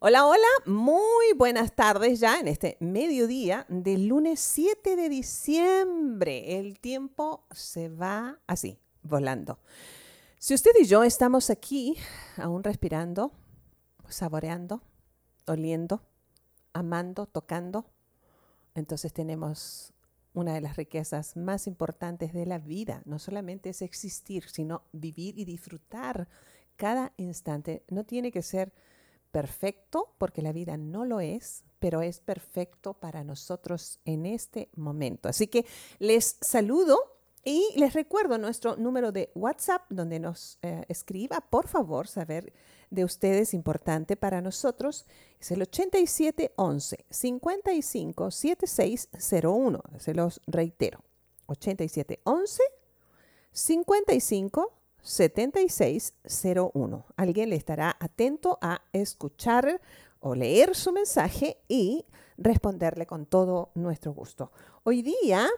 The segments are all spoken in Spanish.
Hola, hola, muy buenas tardes ya en este mediodía del lunes 7 de diciembre. El tiempo se va así, volando. Si usted y yo estamos aquí aún respirando, saboreando, oliendo, amando, tocando, entonces tenemos una de las riquezas más importantes de la vida. No solamente es existir, sino vivir y disfrutar cada instante. No tiene que ser perfecto, porque la vida no lo es, pero es perfecto para nosotros en este momento. Así que les saludo y les recuerdo nuestro número de WhatsApp donde nos eh, escriba, por favor, saber de ustedes importante para nosotros. Es el 8711 55 7601. Se los reitero. 8711 55 7601. Alguien le estará atento a escuchar o leer su mensaje y responderle con todo nuestro gusto. Hoy día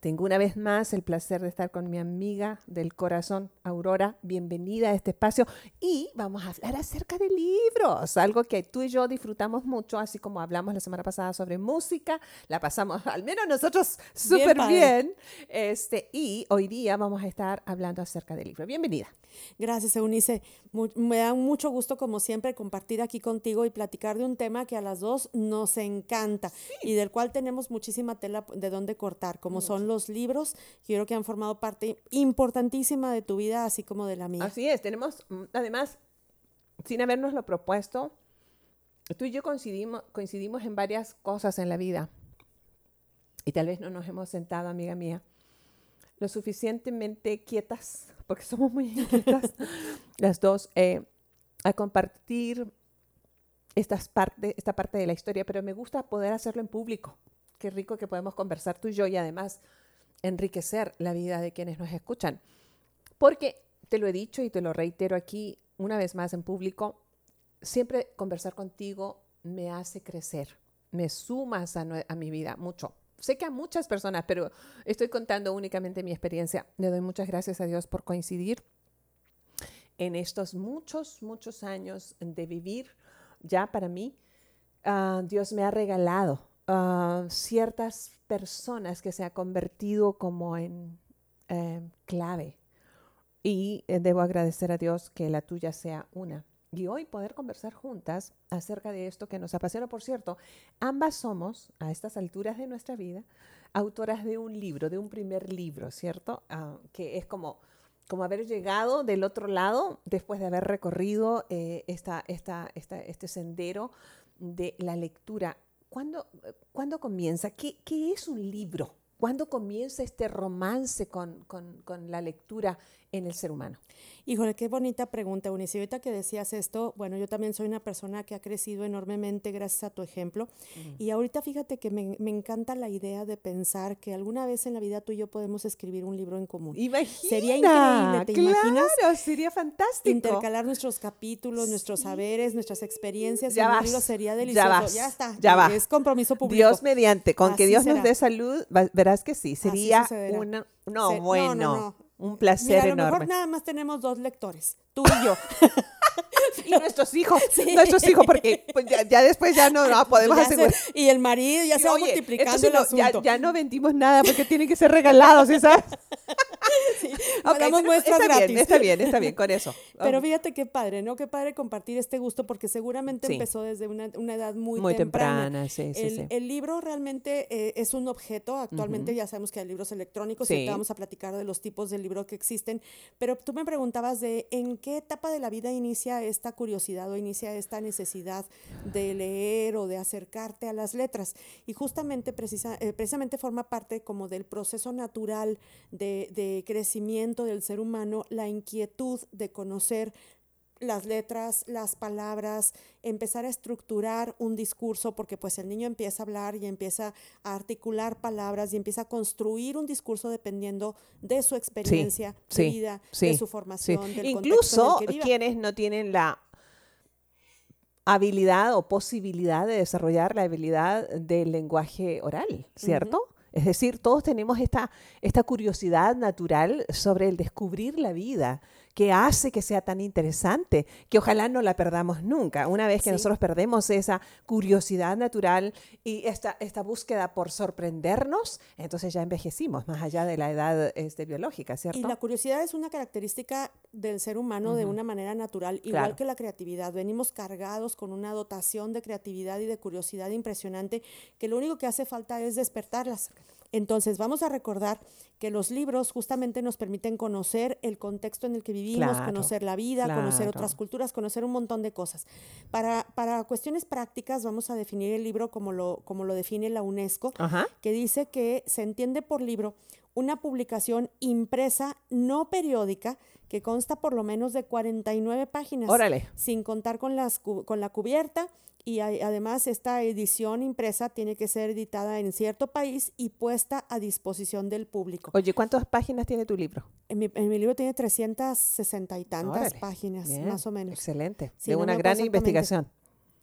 tengo una vez más el placer de estar con mi amiga del corazón, Aurora. Bienvenida a este espacio. Y vamos a hablar acerca de libros, algo que tú y yo disfrutamos mucho, así como hablamos la semana pasada sobre música. La pasamos, al menos nosotros, súper bien, Este, y hoy día vamos a estar hablando acerca de libros. Bienvenida. Gracias, Eunice. me da mucho gusto, como siempre, compartir aquí contigo y platicar de un tema que a las dos nos encanta y del cual tenemos muchísima tela de dónde cortar, como son los libros, que creo que han formado parte importantísima de tu vida, así como de la mía. Así es, tenemos, mm, además, sin habernos lo propuesto, tú y yo coincidimos, coincidimos en varias cosas en la vida. Y tal vez no nos hemos sentado, amiga mía, lo suficientemente quietas, porque somos muy inquietas las dos, eh, a compartir estas parte, esta parte de la historia, pero me gusta poder hacerlo en público. Qué rico que podemos conversar tú y yo y además enriquecer la vida de quienes nos escuchan. Porque te lo he dicho y te lo reitero aquí una vez más en público, siempre conversar contigo me hace crecer, me sumas a, mi vida mucho sé que a muchas personas, pero estoy contando únicamente mi experiencia. Le doy muchas gracias a Dios por coincidir en estos muchos, muchos años de vivir. Ya para mí, ah, Dios me ha regalado uh, ciertas personas que se ha convertido como en eh, clave. Y eh, debo agradecer a Dios que la tuya sea una y hoy poder conversar juntas acerca de esto que nos apasiona. Por cierto, ambas somos, a estas alturas de nuestra vida, autoras de un libro, de un primer libro, ¿cierto? Ah, que es como, como haber llegado del otro lado después de haber recorrido eh, esta, esta, este sendero de la lectura. ¿Cuándo, ¿cuándo comienza? ¿Qué, ¿Qué, es un libro? ¿Cuándo comienza este romance con, con, con la lectura en el ser humano? Híjole, qué bonita pregunta, Unice. ahorita que decías esto, bueno, yo también soy una persona que ha crecido enormemente gracias a tu ejemplo. Y ahorita fíjate que me, encanta la idea de pensar que alguna vez en la vida tú y yo podemos escribir un libro en común. Imagina, sería increíble, ¿te claro, sería fantástico. Intercalar nuestros capítulos, nuestros saberes, nuestras experiencias. Ya en libro sería delicioso. Ya, ya está. Ya va. Es compromiso público. Dios mediante, con que Dios nos dé salud, verás que sí. Sería una. No, bueno. no, no. Un placer Mira, a lo mejor nada más tenemos dos lectores, tú y yo. y nuestros hijos, nuestros hijos, porque pues, ya, después ya no, podemos asegurar. y el marido ya se va multiplicando el asunto. Ya, no vendimos nada porque tienen que ser regalados, ¿sabes? sí, Hagamos muestras está gratis. Bien, está bien, está bien, con eso. Pero fíjate qué padre, ¿no? Qué padre compartir este gusto porque seguramente empezó desde una, edad muy, muy temprana. sí, el, sí, el, libro realmente eh, es un objeto. Actualmente ya sabemos que hay libros electrónicos y vamos a platicar de los tipos de libros que existen. Pero tú me preguntabas de en qué etapa de la vida inicia esta curiosidad o inicia esta necesidad de leer o de acercarte a las letras. Y justamente precisa, eh, precisamente forma parte como del proceso natural de, de crecimiento del ser humano la inquietud de conocer las letras, las palabras, empezar a estructurar un discurso, porque pues el niño empieza a hablar y empieza a articular palabras y empieza a construir un discurso dependiendo de su experiencia de vida, de su formación. Del Incluso en quienes no tienen la habilidad o posibilidad de desarrollar la habilidad del lenguaje oral, ¿cierto? Es decir, todos tenemos esta, esta curiosidad natural sobre el descubrir la vida, que hace que sea tan interesante, que ojalá no la perdamos nunca. Una vez que nosotros perdemos esa curiosidad natural y esta, esta búsqueda por sorprendernos, entonces ya envejecimos, más allá de la edad este, biológica, ¿cierto? Y la curiosidad es una característica del ser humano de una manera natural, igual que la creatividad. Venimos cargados con una dotación de creatividad y de curiosidad impresionante que lo único que hace falta es despertarlas. Entonces, vamos a recordar que los libros justamente nos permiten conocer el contexto en el que vivimos, conocer la vida, conocer otras culturas, conocer un montón de cosas. Para, para cuestiones prácticas, vamos a definir el libro como lo, como lo define la UNESCO, que dice que se entiende por libro una publicación impresa no periódica que consta por lo menos de 49 páginas. Órale. Sin contar con, las, con la cubierta y además esta edición impresa tiene que ser editada en cierto país y puesta a disposición del público. Oye, ¿cuántas páginas tiene tu libro? En mi, libro tiene 360 y tantas páginas, más o menos. Excelente. de una gran investigación.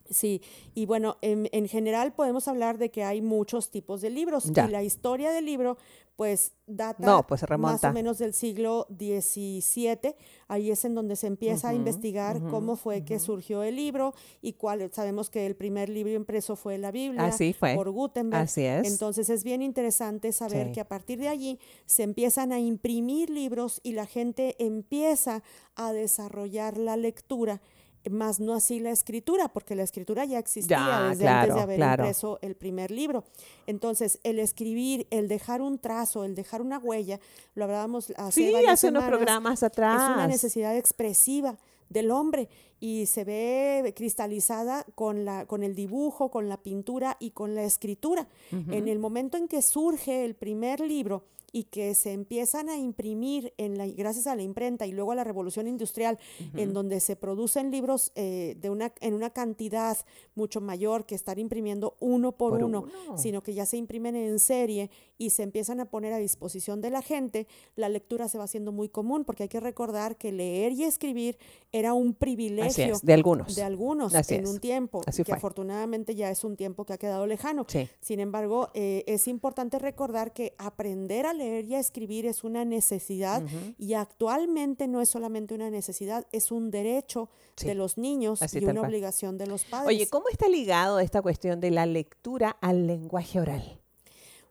Sí, y bueno, en, general podemos hablar de que hay muchos tipos de libros y la historia del libro pues data pues más o menos del siglo XVII. Ahí es en donde se empieza a investigar cómo fue que surgió el libro y cuál. Sabemos que el primer libro impreso fue la Biblia Así fue. por Gutenberg. Así es. Entonces es bien interesante saber que a partir de allí se empiezan a imprimir libros y la gente empieza a desarrollar la lectura más no así la escritura, porque la escritura ya existía desde antes de haber impreso el primer libro. Entonces, el escribir, el dejar un trazo, el dejar una huella, lo hablábamos hace sí, hace unos programas atrás. Es una necesidad expresiva del hombre y se ve cristalizada con, la, con el dibujo, con la pintura y con la escritura. En el momento en que surge el primer libro, y que se empiezan a imprimir en la, gracias a la imprenta y luego a la revolución industrial, en donde se producen libros eh, de una, en una cantidad mucho mayor que estar imprimiendo uno por, uno, sino que ya se imprimen en serie y se empiezan a poner a disposición de la gente, la lectura se va haciendo muy común, porque hay que recordar que leer y escribir era un privilegio de algunos, de algunos en un tiempo, que afortunadamente ya es un tiempo que ha quedado lejano. Sin embargo, eh, es importante recordar que aprender a leer y a escribir es una necesidad y actualmente no es solamente una necesidad, es un derecho de los niños y una obligación de los padres. Oye, ¿cómo está ligado esta cuestión de la lectura al lenguaje oral?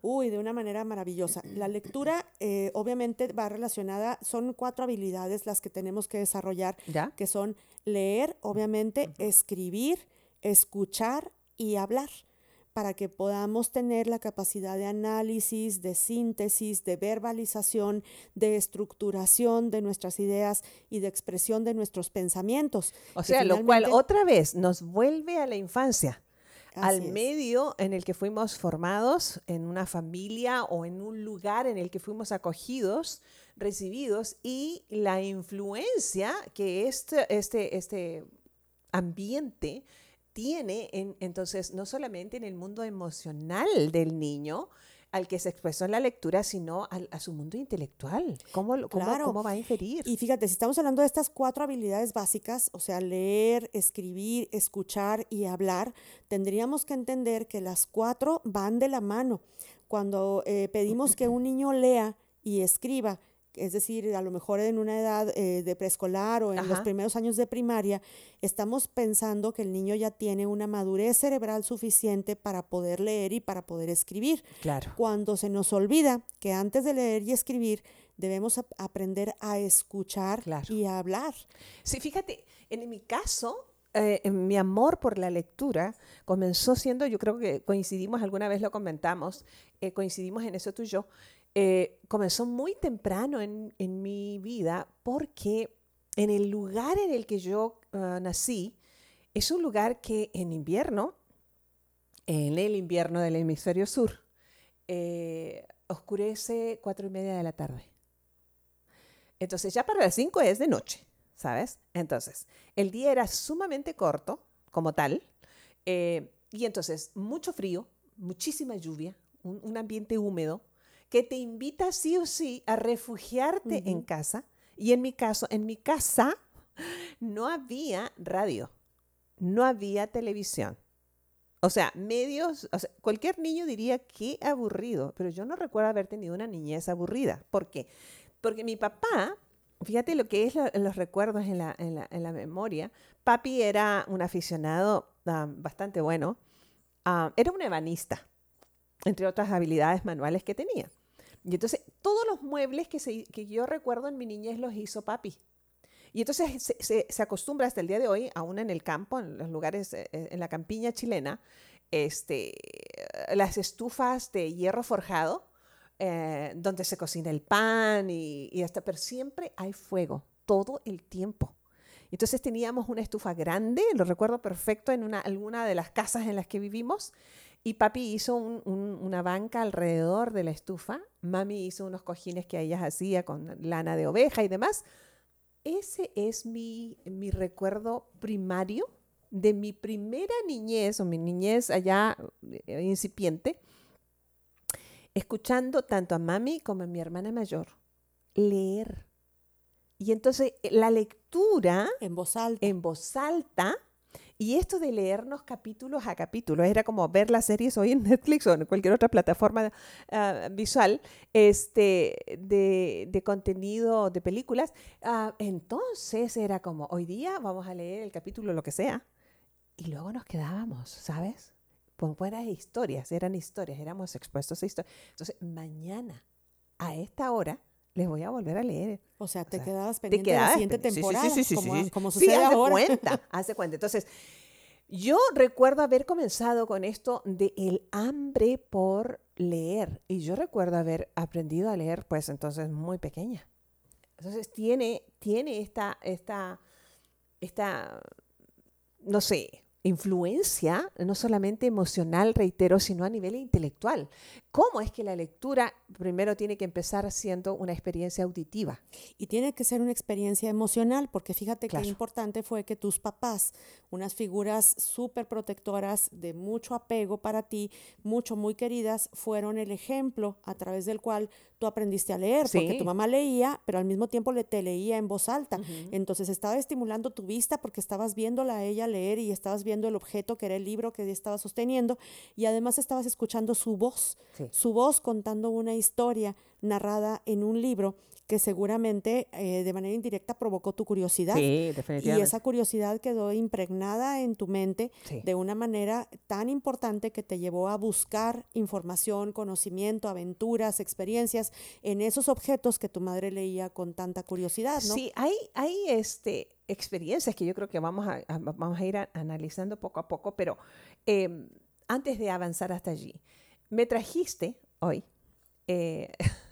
Uy, de una manera maravillosa. La lectura eh, obviamente va relacionada, son cuatro habilidades las que tenemos que desarrollar, que son leer, obviamente, escribir, escuchar y hablar para que podamos tener la capacidad de análisis, de síntesis, de verbalización, de estructuración de nuestras ideas y de expresión de nuestros pensamientos. O sea, lo cual otra vez nos vuelve a la infancia. Al medio en el que fuimos formados, en una familia o en un lugar en el que fuimos acogidos, recibidos, y la influencia que este, este, este ambiente tiene en, entonces no solamente en el mundo emocional del niño, al que se expresó en la lectura, sino a su mundo intelectual. ¿Cómo, cómo, ¿Cómo, va a inferir? Y fíjate, si estamos hablando de estas cuatro habilidades básicas, o sea, leer, escribir, escuchar y hablar, tendríamos que entender que las cuatro van de la mano. Cuando eh, pedimos que un niño lea y escriba, es decir, a lo mejor en una edad eh, de preescolar o en los primeros años de primaria, estamos pensando que el niño ya tiene una madurez cerebral suficiente para poder leer y para poder escribir. Claro. Cuando se nos olvida que antes de leer y escribir debemos aprender a escuchar y a hablar. Sí, fíjate, en mi caso, eh, mi amor por la lectura comenzó siendo, yo creo que coincidimos, alguna vez lo comentamos, eh, coincidimos en eso tú y yo, eh, comenzó muy temprano en, mi vida porque en el lugar en el que yo ah, nací es un lugar que en invierno, en el invierno del hemisferio sur, eh, oscurece cuatro y media de la tarde. Entonces ya para las cinco es de noche, ¿sabes? Entonces, el día era sumamente corto como tal, eh, y entonces mucho frío, muchísima lluvia, un ambiente húmedo, que te invita sí o sí a refugiarte en casa. Y en mi caso, en mi casa no había radio, no había televisión. O sea, medios, cualquier niño diría qué aburrido, pero yo no recuerdo haber tenido una niñez aburrida. ¿Por qué? Porque mi papá fíjate lo que es los recuerdos en la, en, la, en la, memoria. Papi era un aficionado ah, bastante bueno. Ah, era un ebanista, entre otras habilidades manuales que tenía. Y entonces todos los muebles que, yo recuerdo en mi niñez los hizo papi. Y entonces se, acostumbra hasta el día de hoy, aún en el campo, en los lugares, eh, eh, en la campiña chilena, este, las estufas de hierro forjado, eh, donde se cocina el pan y, hasta, pero siempre hay fuego, todo el tiempo. Entonces teníamos una estufa grande, lo recuerdo perfecto, en una, alguna de las casas en las que vivimos, y papi hizo una banca alrededor de la estufa, mami hizo unos cojines que ella hacía con lana de oveja y demás. Ese es mi, mi recuerdo primario de mi primera niñez o mi niñez allá eh, incipiente, escuchando tanto a mami como a mi hermana mayor leer. Y entonces eh, la lectura en voz alta, en voz alta y esto de leernos capítulos a capítulos, era como ver las series hoy en Netflix o en cualquier otra plataforma ah, visual este, de, contenido de películas. Ah, entonces era como, hoy día vamos a leer el capítulo, lo que sea, y luego nos quedábamos, ¿sabes? Pues fuera historias, eran historias, éramos expuestos a historias. Entonces, mañana, a esta hora, les voy a volver a leer. O sea, te quedabas pendiente de la siguiente temporada, sí, sí, sí, como, como sucede hace ahora. cuenta, hace cuenta. Entonces, yo recuerdo haber comenzado con esto de el hambre por leer. Y yo recuerdo haber aprendido a leer, pues entonces muy pequeña. Entonces tiene, tiene esta, esta, esta, no sé, influencia, no solamente emocional, reitero, sino a nivel intelectual. ¿Cómo es que la lectura primero tiene que empezar siendo una experiencia auditiva? Y tiene que ser una experiencia emocional, porque fíjate que qué importante fue que tus papás, unas figuras súper protectoras, de mucho apego para ti, mucho, muy queridas, fueron el ejemplo a través del cual tú aprendiste a leer, porque tu mamá leía, pero al mismo tiempo le te leía en voz alta. Entonces estaba estimulando tu vista porque estabas viéndola a ella leer y estabas viendo el objeto que era el libro que estaba sosteniendo y además estabas escuchando su voz, su voz contando una historia narrada en un libro que seguramente eh, de manera indirecta provocó tu curiosidad. Sí, definitivamente. Y esa curiosidad quedó impregnada en tu mente de una manera tan importante que te llevó a buscar información, conocimiento, aventuras, experiencias en esos objetos que tu madre leía con tanta curiosidad, ¿no? Sí, hay, hay este, experiencias que yo creo que vamos a, vamos a ir analizando poco a poco, pero em, antes de avanzar hasta allí, me trajiste hoy... Eh,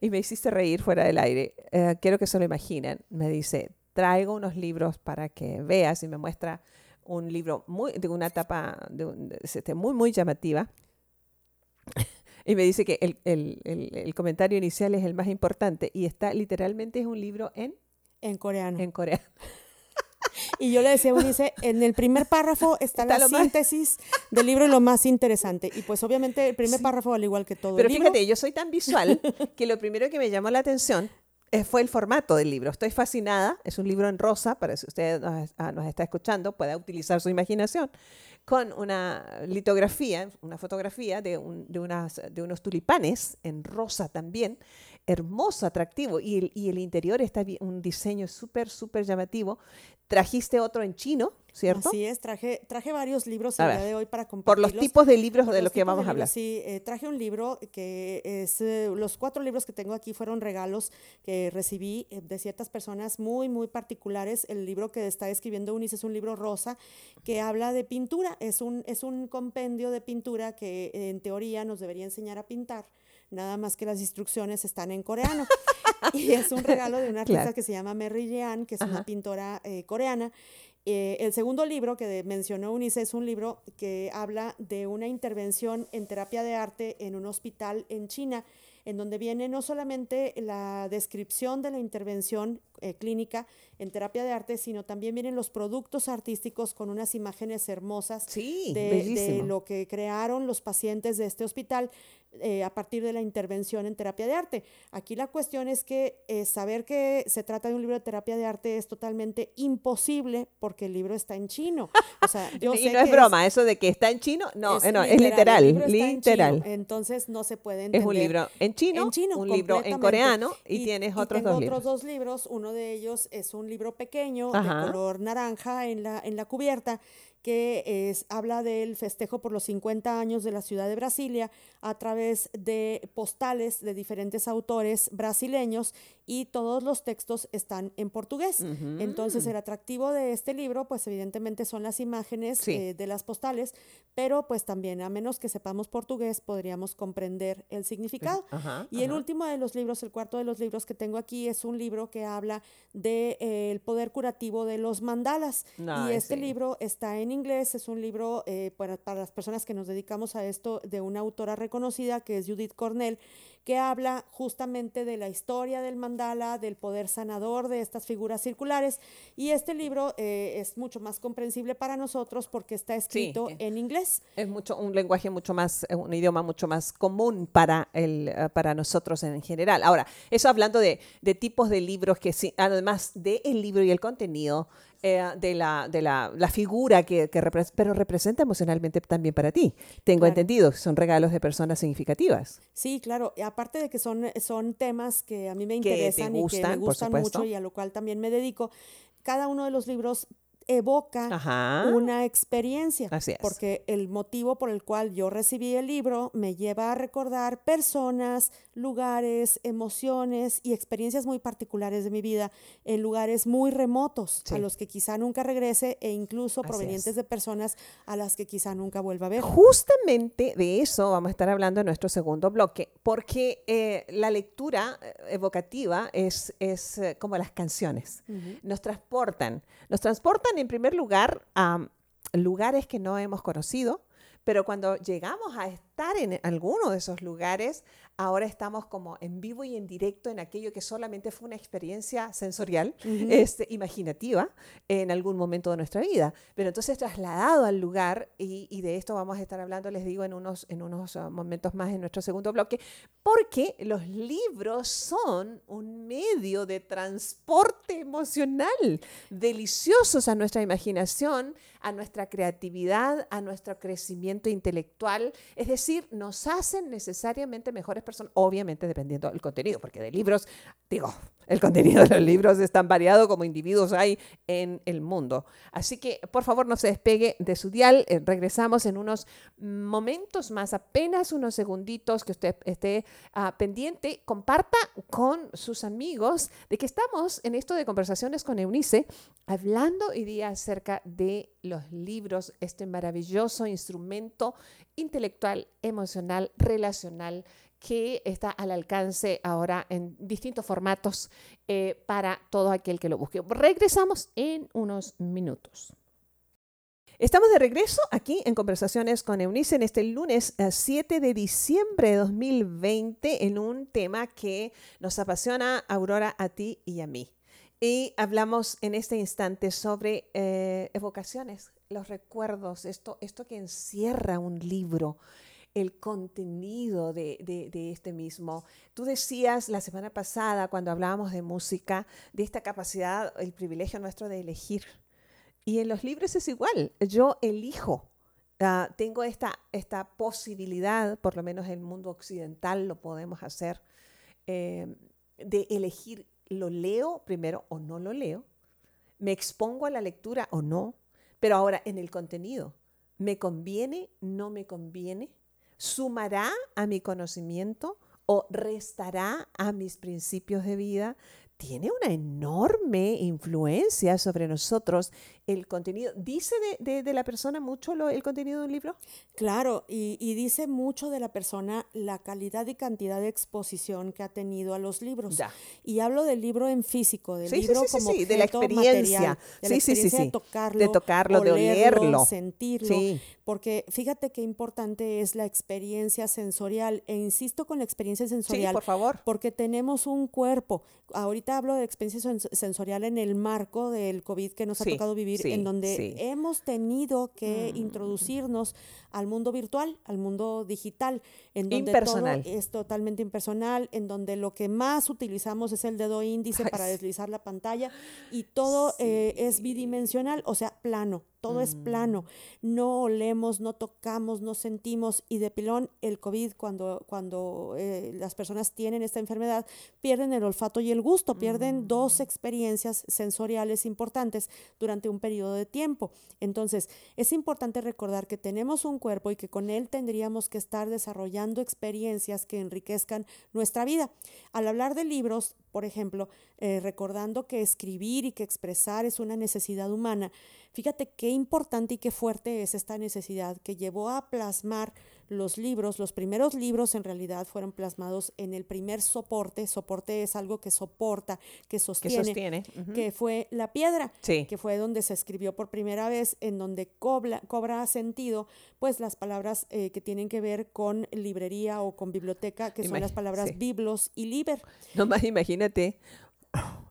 y me hiciste reír fuera del aire. Eh, quiero que se lo imaginen. Me dice, traigo unos libros para que veas y me muestra un libro muy, de una etapa de este, muy, muy llamativa. y me dice que el, el, el, comentario inicial es el más importante y está literalmente es un libro en... En coreano. En coreano. Y yo le decía a Unice, en el primer párrafo está, la síntesis del libro y lo más interesante. Y pues obviamente el primer párrafo al igual que todo Pero el libro. fíjate, yo soy tan visual que lo primero que me llamó la atención eh, fue el formato del libro. Estoy fascinada. Es un libro en rosa, para si usted nos, ah, está escuchando, pueda utilizar su imaginación, con una litografía, una fotografía de, de, unas, de unos tulipanes en rosa también, hermoso, atractivo. Y el, y el interior está un diseño súper, súper llamativo. Trajiste otro en chino, ¿cierto? Así es, traje, traje varios libros el día de hoy para compartirlos. Por los tipos de libros de los que vamos a hablar. Sí, eh, traje un libro que es, eh, los cuatro libros que tengo aquí fueron regalos que recibí eh, de ciertas personas muy, muy particulares. El libro que está escribiendo Unice es un libro rosa que habla de pintura. Es un, es un compendio de pintura que en teoría nos debería enseñar a pintar nada más que las instrucciones están en coreano. y es un regalo de una artista que se llama Mary Jean, que es una pintora eh, coreana. Eh, el segundo libro que mencionó Unice es un libro que habla de una intervención en terapia de arte en un hospital en China en donde viene no solamente la descripción de la intervención eh, clínica en terapia de arte, sino también vienen los productos artísticos con unas imágenes hermosas sí, de, lo que crearon los pacientes de este hospital. Eh, a partir de la intervención en terapia de arte. Aquí la cuestión es que eh, saber que se trata de un libro de terapia de arte es totalmente imposible porque el libro está en chino. O sea, yo y no es broma, eso de que está en chino, no, es, no, literal, es literal. entonces no se puede entender. Es un libro en chino, un libro en coreano y, tienes otros dos libros. otros dos libros, uno de ellos es un libro pequeño de color naranja en la, en la cubierta que es, habla del festejo por los 50 años de la ciudad de Brasilia a través de postales de diferentes autores brasileños y todos los textos están en portugués. Entonces el atractivo de este libro pues evidentemente son las imágenes eh, de las postales, pero pues también a menos que sepamos portugués podríamos comprender el significado. y el último de los libros, el cuarto de los libros que tengo aquí es un libro que habla del de, eh, poder curativo de los mandalas. y este libro está en inglés, es un libro eh, para, para, las personas que nos dedicamos a esto de una autora reconocida que es Judith Cornell, que habla justamente de la historia del mandala, del poder sanador de estas figuras circulares. Y este libro eh, es mucho más comprensible para nosotros porque está escrito eh, en inglés. Es mucho un lenguaje mucho más, un idioma mucho más común para, el, para nosotros en general. Ahora, eso hablando de, de tipos de libros que además del el libro y el contenido, eh, de, la, de la, la figura que, que pero representa emocionalmente también para ti. Tengo entendido que son regalos de personas significativas. Sí, claro. Y aparte de que son, son temas que a mí me interesan y que me gustan mucho y a lo cual también me dedico, cada uno de los libros evoca una experiencia. Porque el motivo por el cual yo recibí el libro me lleva a recordar personas, lugares, emociones y experiencias muy particulares de mi vida en lugares muy remotos, a los que quizá nunca regrese e incluso provenientes de personas a las que quizá nunca vuelva a ver. Justamente de eso vamos a estar hablando en nuestro segundo bloque, porque eh, la lectura eh, evocativa es, es eh, como las canciones. Nos transportan, nos transportan en primer lugar a lugares que no hemos conocido, pero cuando llegamos a estar en alguno de esos lugares, ahora estamos como en vivo y en directo en aquello que solamente fue una experiencia sensorial, este, imaginativa, en algún momento de nuestra vida. Pero entonces trasladado al lugar, y, de esto vamos a estar hablando, les digo, en unos, en unos ah, momentos más en nuestro segundo bloque, porque los libros son un medio de transporte emocional, deliciosos a nuestra imaginación, a nuestra creatividad, a nuestro crecimiento intelectual, es decir, nos hacen necesariamente mejores personas, obviamente dependiendo del contenido, porque de libros, digo, el contenido de los libros es tan variado como individuos hay en el mundo. Así que, por favor, no se despegue de su dial. Eh, regresamos en unos momentos más, apenas unos segunditos que usted esté ah, pendiente. Comparta con sus amigos de que estamos en esto de conversaciones con Eunice, hablando hoy día acerca de los libros, este maravilloso instrumento intelectual, emocional, relacional que está al alcance ahora en distintos formatos eh, para todo aquel que lo busque. Regresamos en unos minutos. Estamos de regreso aquí en Conversaciones con Eunice en este lunes 7 eh, de diciembre de 2020 en un tema que nos apasiona, Aurora, a ti y a mí. Y hablamos en este instante sobre eh, evocaciones, los recuerdos, esto, esto que encierra un libro, el contenido de, este mismo. Tú decías la semana pasada, cuando hablábamos de música, de esta capacidad, el privilegio nuestro de elegir. Y en los libros es igual, yo elijo. Ah, tengo esta, esta posibilidad, por lo menos en el mundo occidental lo podemos hacer, eh, de elegir, lo leo primero o no lo leo, me expongo a la lectura o no, pero ahora en el contenido, ¿me conviene, no me conviene? ¿Sumará a mi conocimiento o restará a mis principios de vida? Tiene una enorme influencia sobre nosotros el contenido. ¿Dice de, la persona mucho el contenido de un libro? Claro, y, dice mucho de la persona la calidad y cantidad de exposición que ha tenido a los libros. Y hablo del libro en físico, del libro como de la experiencia. de la experiencia de tocarlo, de, tocarlo, de olerlo, sentirlo. Porque fíjate qué importante es la experiencia sensorial. E insisto con la experiencia sensorial. por favor. Porque tenemos un cuerpo. Ahorita ahorita hablo de experiencia sensorial en el marco del COVID que nos ha tocado vivir, en donde hemos tenido que mm. introducirnos al mundo virtual, al mundo digital, en donde todo es totalmente impersonal, en donde lo que más utilizamos es el dedo índice para deslizar la pantalla y todo eh, es bidimensional, o sea, plano todo es plano, mm. no olemos, no tocamos, no sentimos y de pilón el COVID cuando, cuando eh, las personas tienen esta enfermedad pierden el olfato y el gusto, pierden dos mm. experiencias sensoriales importantes durante un periodo de tiempo. Entonces, es importante recordar que tenemos un cuerpo y que con él tendríamos que estar desarrollando experiencias que enriquezcan nuestra vida. Al hablar de libros, por ejemplo, eh, recordando que escribir y que expresar es una necesidad humana, Fíjate qué importante y qué fuerte es esta necesidad que llevó a plasmar los libros. Los primeros libros en realidad fueron plasmados en el primer soporte. Soporte es algo que soporta, que sostiene, que, fue la piedra, que fue donde se escribió por primera vez, en donde cobra, cobra sentido, pues las palabras eh, que tienen que ver con librería o con biblioteca, que son las palabras biblos y liber. No más, imagínate.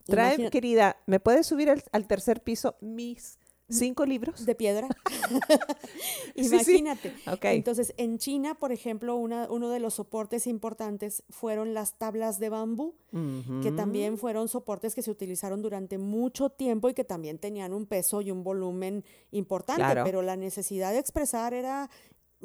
Trae, querida, ¿me puedes subir al tercer piso mis ¿Cinco libros? De piedra. Imagínate. Entonces, en China, por ejemplo, una, uno de los soportes importantes fueron las tablas de bambú, que también fueron soportes que se utilizaron durante mucho tiempo y que también tenían un peso y un volumen importante, pero la necesidad de expresar era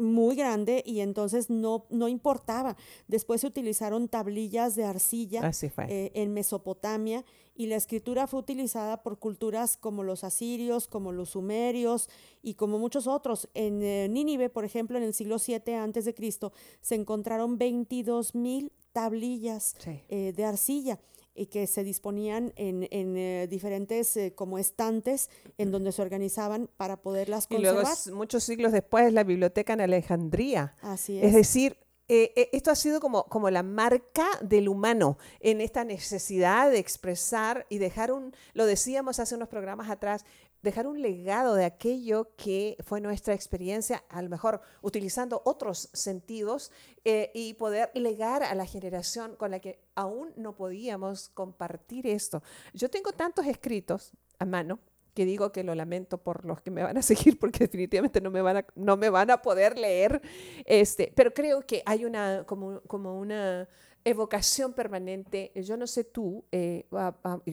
muy grande y entonces no, no importaba. Después se utilizaron tablillas de arcilla eh, en Mesopotamia y la escritura fue utilizada por culturas como los asirios, como los sumerios y como muchos otros. En eh, Nínive, por ejemplo, en el siglo 7 antes de Cristo, se encontraron 22 mil tablillas eh, de arcilla y que se disponían en, en eh, diferentes eh, como estantes en donde se organizaban para poderlas conservar. Y luego, muchos siglos después, la biblioteca en Alejandría. Así es. Es decir, eh, esto ha sido como, como la marca del humano en esta necesidad de expresar y dejar un, lo decíamos hace unos programas atrás, dejar un legado de aquello que fue nuestra experiencia, a lo mejor utilizando otros sentidos eh, y poder legar a la generación con la que aún no podíamos compartir esto. Yo tengo tantos escritos a mano que digo que lo lamento por los que me van a seguir porque definitivamente no me van a, no me van a poder leer, este, pero creo que hay una, como, como una evocación permanente. Yo no sé tú, eh,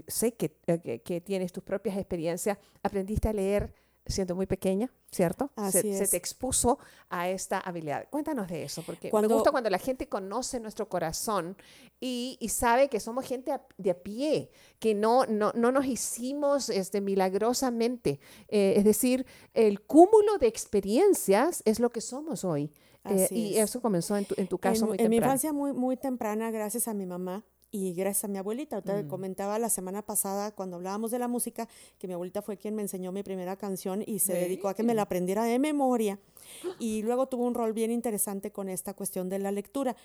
sé eh, que, que, tienes tus propias experiencias, aprendiste a leer siendo muy pequeña, ¿cierto? se, se, te expuso a esta habilidad. Cuéntanos de eso, porque me gusta cuando la gente conoce nuestro corazón y, y sabe que somos gente de a pie, que no, no, no nos hicimos este, milagrosamente. Eh, es decir, el cúmulo de experiencias es lo que somos hoy. Eh, y eso comenzó en tu, en tu caso en, muy temprano. En mi infancia muy, muy temprana, gracias a mi mamá y gracias a mi abuelita. Te mm. comentaba la semana pasada cuando hablábamos de la música que mi abuelita fue quien me enseñó mi primera canción y se dedicó a que me la aprendiera de memoria. Y luego tuvo un rol bien interesante con esta cuestión de la lectura.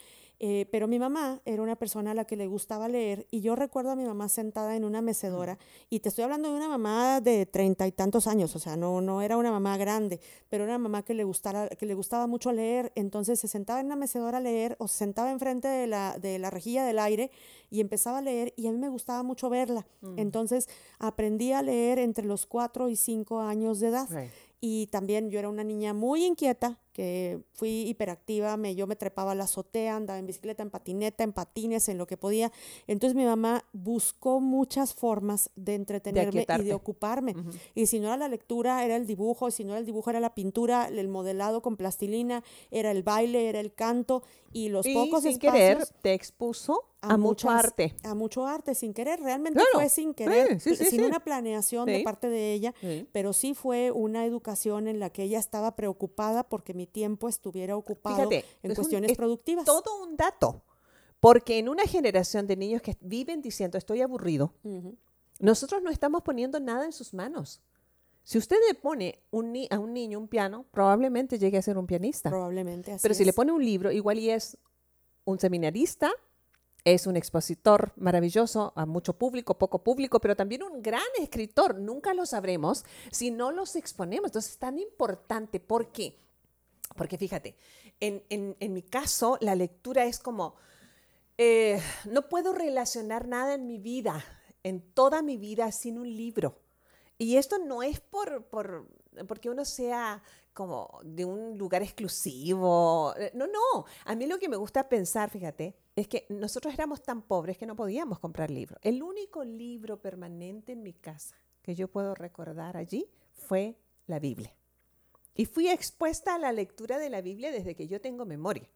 Eh, pero mi mamá era una persona a la que le gustaba leer y yo recuerdo a mi mamá sentada en una mecedora y te estoy hablando de una mamá de treinta y tantos años, o sea, no, no era una mamá grande, pero era una mamá que le, gustara, que le gustaba mucho leer, entonces se sentaba en una mecedora a leer o se sentaba enfrente de la, de la rejilla del aire y empezaba a leer y a mí me gustaba mucho verla. Mm. Entonces aprendí a leer entre los cuatro y cinco años de edad. Y también yo era una niña muy inquieta, que fui hiperactiva, me, yo me trepaba a la azotea, andaba en bicicleta, en patineta, en patines, en lo que podía. Entonces mi mamá buscó muchas formas de entretenerme y de ocuparme. Y si no era la lectura, era el dibujo, si no era el dibujo, era la pintura, el modelado con plastilina, era el baile, era el canto y los pocos sin querer te expuso a, mucho arte. A mucho arte, sin querer. Realmente fue sin querer, sin una planeación de parte de ella, pero sí fue una educación en la que ella estaba preocupada porque mi tiempo estuviera ocupado en cuestiones productivas. Todo un dato. Porque en una generación de niños que viven diciendo estoy aburrido, nosotros no estamos poniendo nada en sus manos. Si usted le pone a un niño un piano, probablemente llegue a ser un pianista. Probablemente, así Pero si le pone un libro, igual y es un seminarista es un expositor maravilloso a mucho público, poco público, pero también un gran escritor. Nunca lo sabremos si no los exponemos. Entonces es tan importante. ¿Por qué? Porque fíjate, en, mi caso la lectura es como, eh, no puedo relacionar nada en mi vida en toda mi vida sin un libro. Y esto no es por, por, porque uno sea como de un lugar exclusivo. Eh, no, no. A mí lo que me gusta pensar, fíjate, es que nosotros éramos tan pobres que no podíamos comprar libros. El único libro permanente en mi casa que yo puedo recordar allí fue la Biblia. Y fui expuesta a la lectura de la Biblia desde que yo tengo memoria.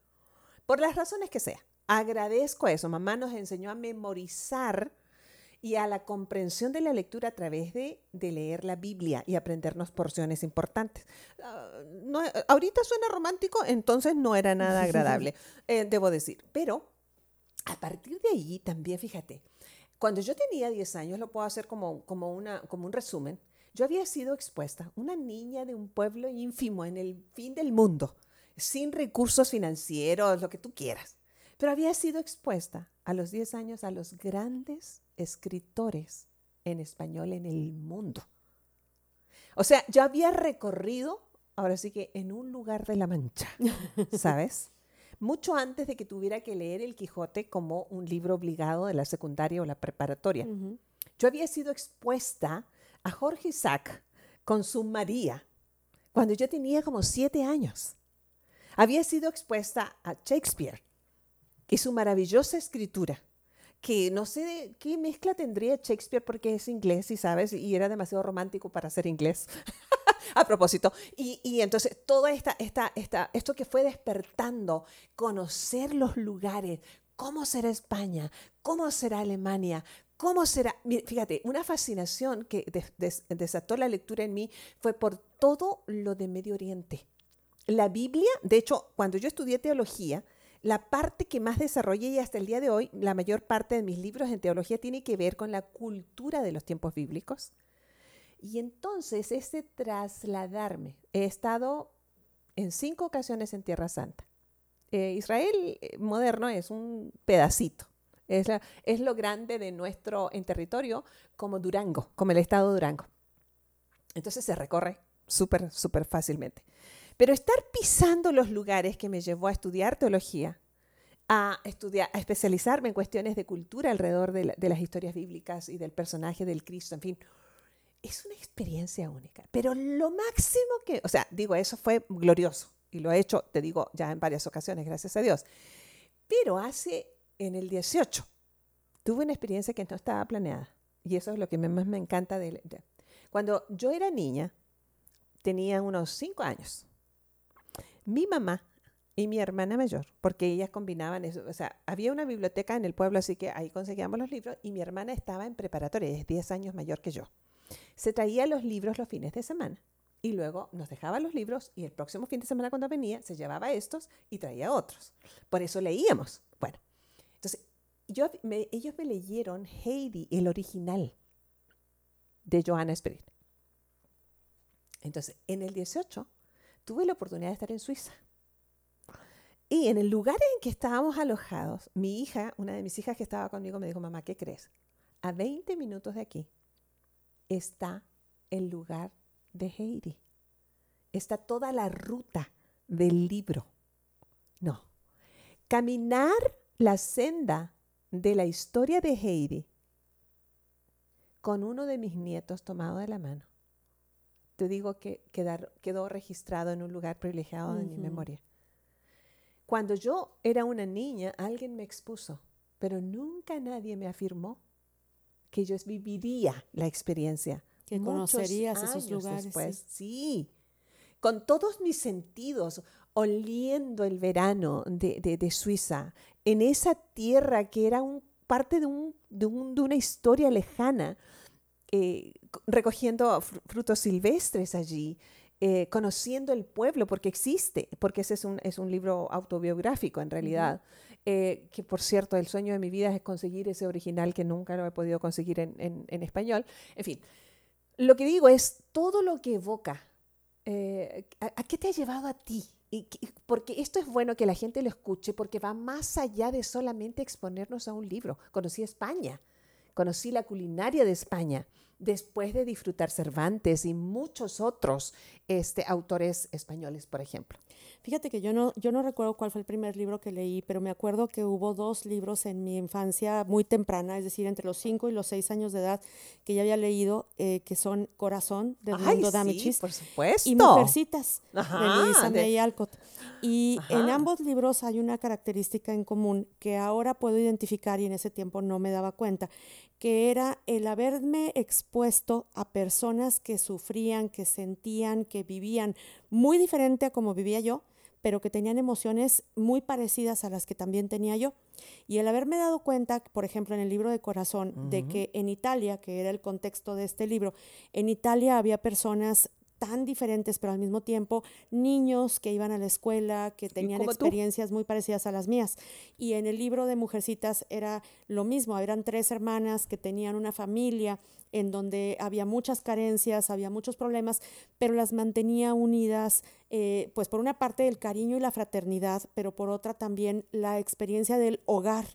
Por las razones que sea. Agradezco eso. Mamá nos enseñó a memorizar y a la comprensión de la lectura a través de, leer la Biblia y aprendernos porciones importantes. No, ahorita suena romántico, entonces no era nada agradable, eh, debo decir. Pero a partir de ahí también, fíjate, cuando yo tenía 10 años, lo puedo hacer como, como, una, como un resumen, yo había sido expuesta, una niña de un pueblo ínfimo en el fin del mundo, sin recursos financieros, lo que tú quieras, pero había sido expuesta a los 10 años a los grandes escritores en español en el mundo. O sea, yo había recorrido, ahora sí que en un lugar de la Mancha, ¿sabes? Mucho antes de que tuviera que leer El Quijote como un libro obligado de la secundaria o la preparatoria. Yo había sido expuesta a Jorge Isaac con su María cuando yo tenía como siete años. Había sido expuesta a Shakespeare y su maravillosa escritura que no sé qué mezcla tendría Shakespeare porque es inglés y sabes, y era demasiado romántico para ser inglés. a propósito. Y, entonces, todo esta, esta, esto que fue despertando, conocer los lugares, cómo será España, cómo será Alemania, cómo será. Fíjate, una fascinación que desató la lectura en mí fue por todo lo de Medio Oriente. La Biblia, de hecho, cuando yo estudié teología, la parte que más desarrollé y hasta el día de hoy, la mayor parte de mis libros en teología tiene que ver con la cultura de los tiempos bíblicos. Y entonces ese trasladarme, he estado en cinco ocasiones en Tierra Santa. Eh, Israel eh, moderno es un pedacito, es, es lo grande de nuestro en territorio como Durango, como el estado de Durango. Entonces se recorre súper, súper fácilmente. Pero estar pisando los lugares que me llevó a estudiar teología, a estudiar, a especializarme en cuestiones de cultura alrededor de, las historias bíblicas y del personaje del Cristo, en fin, es una experiencia única. Pero lo máximo que, o sea, digo, eso fue glorioso y lo he hecho, te digo, ya en varias ocasiones, gracias a Dios. Pero hace, en el 18, tuve una experiencia que no estaba planeada. Y eso es lo que más me encanta de, de cuando yo era niña, tenía unos cinco años mi mamá y mi hermana mayor, porque ellas combinaban eso. O sea, había una biblioteca en el pueblo, así que ahí conseguíamos los libros, y mi hermana estaba en preparatoria, es 10 años mayor que yo. Se traía los libros los fines de semana. Y luego nos dejaba los libros y el próximo fin de semana cuando venía se llevaba estos y traía otros. Por eso leíamos. Bueno, yo, ellos me leyeron Heidi, el original de Johanna Spirit. Entonces, en el 18 tuve la oportunidad de estar en Suiza. Y en el lugar en que estábamos alojados, mi hija, una de mis hijas que estaba conmigo, me dijo, mamá, ¿qué crees? A 20 minutos de aquí está el lugar de Heidi. Está toda la ruta del libro. No. Caminar la senda de la historia de Heidi con uno de mis nietos tomado de la mano te digo que quedó registrado en un lugar privilegiado de mi memoria. Cuando yo era una niña, alguien me expuso, pero nunca nadie me afirmó que yo viviría la experiencia. Que conocerías esos lugares. Después. Sí. con todos mis sentidos, oliendo el verano de, Suiza, en esa tierra que era un, parte de, un, de, una historia lejana, eh, recogiendo frutos silvestres allí, eh, conociendo el pueblo, porque existe, porque ese es un, es un libro autobiográfico en realidad, eh, que por cierto, el sueño de mi vida es conseguir ese original que nunca lo he podido conseguir en, en, español. En fin, lo que digo es todo lo que evoca, ¿a, qué te ha llevado a ti? Y, porque esto es bueno que la gente lo escuche, porque va más allá de solamente exponernos a un libro. Conocí España, conocí la culinaria de España, después de disfrutar Cervantes y muchos otros este, autores españoles, por ejemplo. Fíjate que yo no, yo no recuerdo cuál fue el primer libro que leí, pero me acuerdo que hubo dos libros en mi infancia muy temprana, es decir, entre los cinco y los seis años de edad, que ya había leído, eh, que son Corazón, de Mundo Damichis. por supuesto. Y Mujercitas, de Luisa May Alcott. Y en ambos libros hay una característica en común que ahora puedo identificar y en ese tiempo no me daba cuenta, que era el haberme expuesto a personas que sufrían, que sentían, que vivían muy diferente a como vivía yo, pero que tenían emociones muy parecidas a las que también tenía yo. Y el haberme dado cuenta, por ejemplo, en el libro de corazón, de que en Italia, que era el contexto de este libro, en Italia había personas tan diferentes, pero al mismo tiempo niños que iban a la escuela, que tenían experiencias muy parecidas a las mías. Y en el libro de Mujercitas era lo mismo, eran tres hermanas que tenían una familia en donde había muchas carencias, había muchos problemas, pero las mantenía unidas, eh, pues por una parte el cariño y la fraternidad, pero por otra también la experiencia del hogar,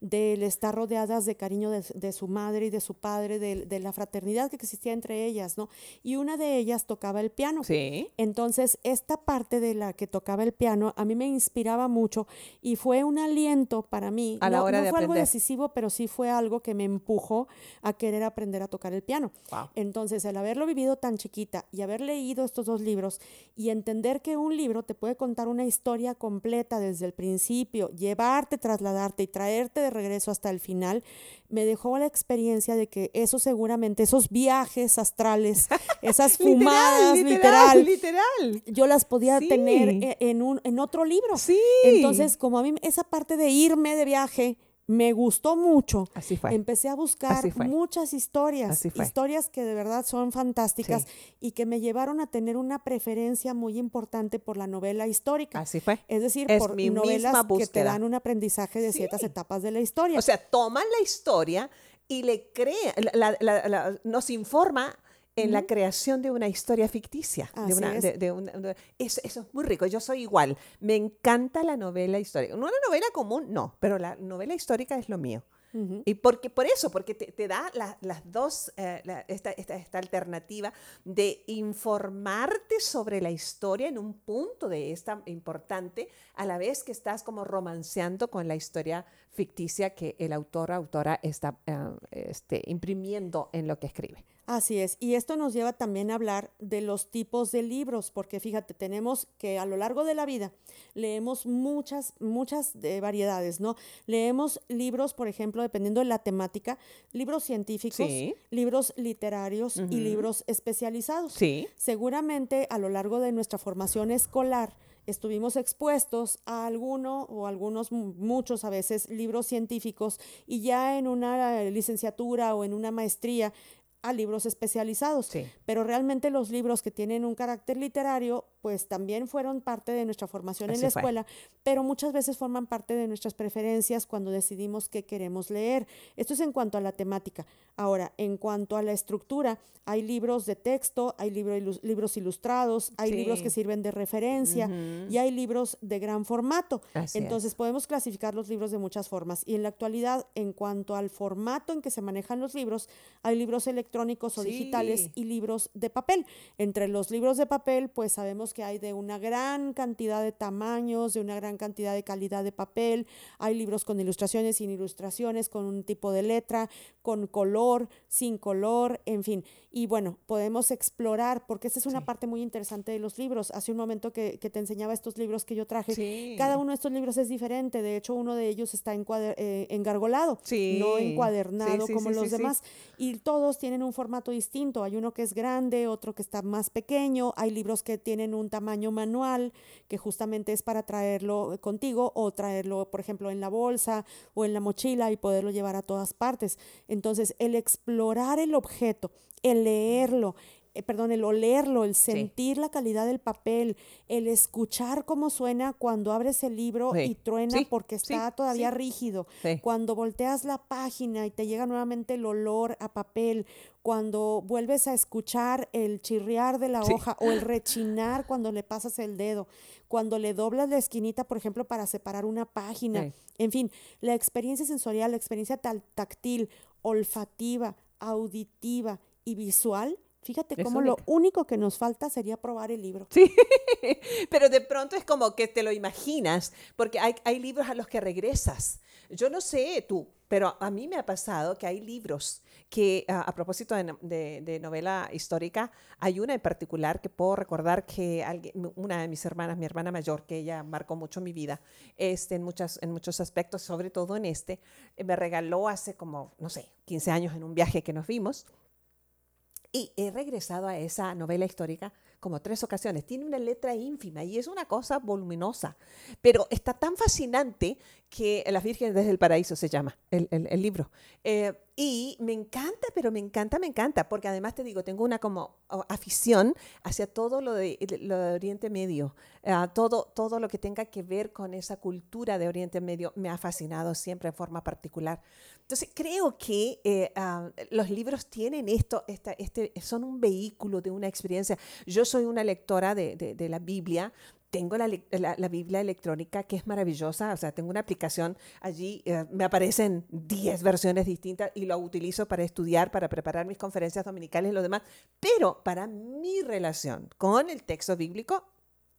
del estar rodeadas de cariño de, su madre y de su padre, de, la fraternidad que existía entre ellas, ¿no? Y una de ellas tocaba el piano. Sí. Entonces, esta parte de la que tocaba el piano a mí me inspiraba mucho y fue un aliento para mí. A la hora no fue algo decisivo, pero sí fue algo que me empujó a querer aprender a tocar el piano. Entonces, el haberlo vivido tan chiquita y haber leído estos dos libros y entender entender que un libro te puede contar una historia completa desde el principio, llevarte, trasladarte y traerte de regreso hasta el final, me dejó la experiencia de que eso seguramente, esos viajes astrales, esas fumadas, literal, literal, yo las podía tener e, en, un, en otro libro. Sí. Entonces, como a mí esa parte de irme de viaje, me gustó mucho. Así fue. Empecé a buscar muchas historias, historias que de verdad son fantásticas y que me llevaron a tener una preferencia muy importante por la novela histórica. Así fue. Es decir, por novelas que te dan un aprendizaje de ciertas etapas de la historia. O sea, toman la historia y le crean, nos informa en la creación de una historia ficticia. de una, De, eso, es muy rico. Yo soy igual. Me encanta la novela histórica. No una novela común, no, pero la novela histórica es lo mío. Y porque, por eso, porque te, da las dos, eh, esta, esta, alternativa de informarte sobre la historia en un punto de esta importante, a la vez que estás como romanceando con la historia ficticia que el autor o autora está eh, este, imprimiendo en lo que escribe. Así es, y esto nos lleva también a hablar de los tipos de libros, porque fíjate, tenemos que a lo largo de la vida leemos muchas, muchas de variedades, ¿no? Leemos libros, por ejemplo, dependiendo de la temática, libros científicos, libros literarios y libros especializados. Sí. Seguramente a lo largo de nuestra formación escolar, estuvimos expuestos a alguno o algunos, muchos a veces, libros científicos y ya en una licenciatura o en una maestría a libros especializados. Pero realmente los libros que tienen un carácter literario, pues también fueron parte de nuestra formación en la escuela, pero muchas veces forman parte de nuestras preferencias cuando decidimos qué queremos leer. Esto es en cuanto a la temática. Ahora, en cuanto a la estructura, hay libros de texto, hay libros ilustrados, hay libros que sirven de referencia y hay libros de gran formato. Entonces podemos clasificar los libros de muchas formas. Y en la actualidad, en cuanto al formato en que se manejan los libros, hay libros electrónicos o digitales y libros de papel. Entre los libros de papel, pues sabemos que hay de una gran cantidad de tamaños, de una gran cantidad de calidad de papel. Hay libros con ilustraciones, sin ilustraciones, con un tipo de letra, con color sin color, en fin. Y bueno, podemos explorar, porque esta es una parte muy interesante de los libros. Hace un momento que, te enseñaba estos libros que yo traje. Cada uno de estos libros es diferente. De hecho, uno de ellos está eh, engargolado, no encuadernado como los demás. Y todos tienen un formato distinto. Hay uno que es grande, otro que está más pequeño. Hay libros que tienen un tamaño manual, que justamente es para traerlo contigo o traerlo, por ejemplo, en la bolsa o en la mochila y poderlo llevar a todas partes. Entonces, el explorar el objeto, el leerlo, eh, perdón, el olerlo, el sentir la calidad del papel, el escuchar cómo suena cuando abres el libro y truena porque está todavía rígido, cuando volteas la página y te llega nuevamente el olor a papel, cuando vuelves a escuchar el chirriar de la hoja o el rechinar cuando le pasas el dedo, cuando le doblas la esquinita, por ejemplo, para separar una página. En fin, la experiencia sensorial, la experiencia táctil, olfativa, auditiva y visual, Fíjate cómo lo único que nos falta sería probar el libro. Sí, pero de pronto es como que te lo imaginas, porque hay, hay libros a los que regresas. Yo no sé tú, pero a mí me ha pasado que hay libros que, a propósito de, novela histórica, hay una en particular que puedo recordar que alguien, una de mis hermanas, mi hermana mayor, que ella marcó mucho mi vida este, en, muchas, en muchos aspectos, sobre todo en este, me regaló hace como, no sé, 15 años en un viaje que nos vimos y he regresado a esa novela histórica como tres ocasiones. Tiene una letra ínfima y es una cosa voluminosa, pero está tan fascinante que Las Vírgenes desde el Paraíso se llama el, el, libro. Eh, y me encanta, pero me encanta, me encanta, porque además te digo, tengo una como afición hacia todo lo de, lo de Oriente Medio, uh, todo, todo lo que tenga que ver con esa cultura de Oriente Medio me ha fascinado siempre en forma particular. Entonces, creo que eh, uh, los libros tienen esto, esta, este, son un vehículo de una experiencia. Yo soy una lectora de, de, de la Biblia, tengo la, la, Biblia electrónica que es maravillosa, o sea, tengo una aplicación allí, eh, me aparecen 10 versiones distintas y lo utilizo para estudiar, para preparar mis conferencias dominicales y lo demás, pero para mi relación con el texto bíblico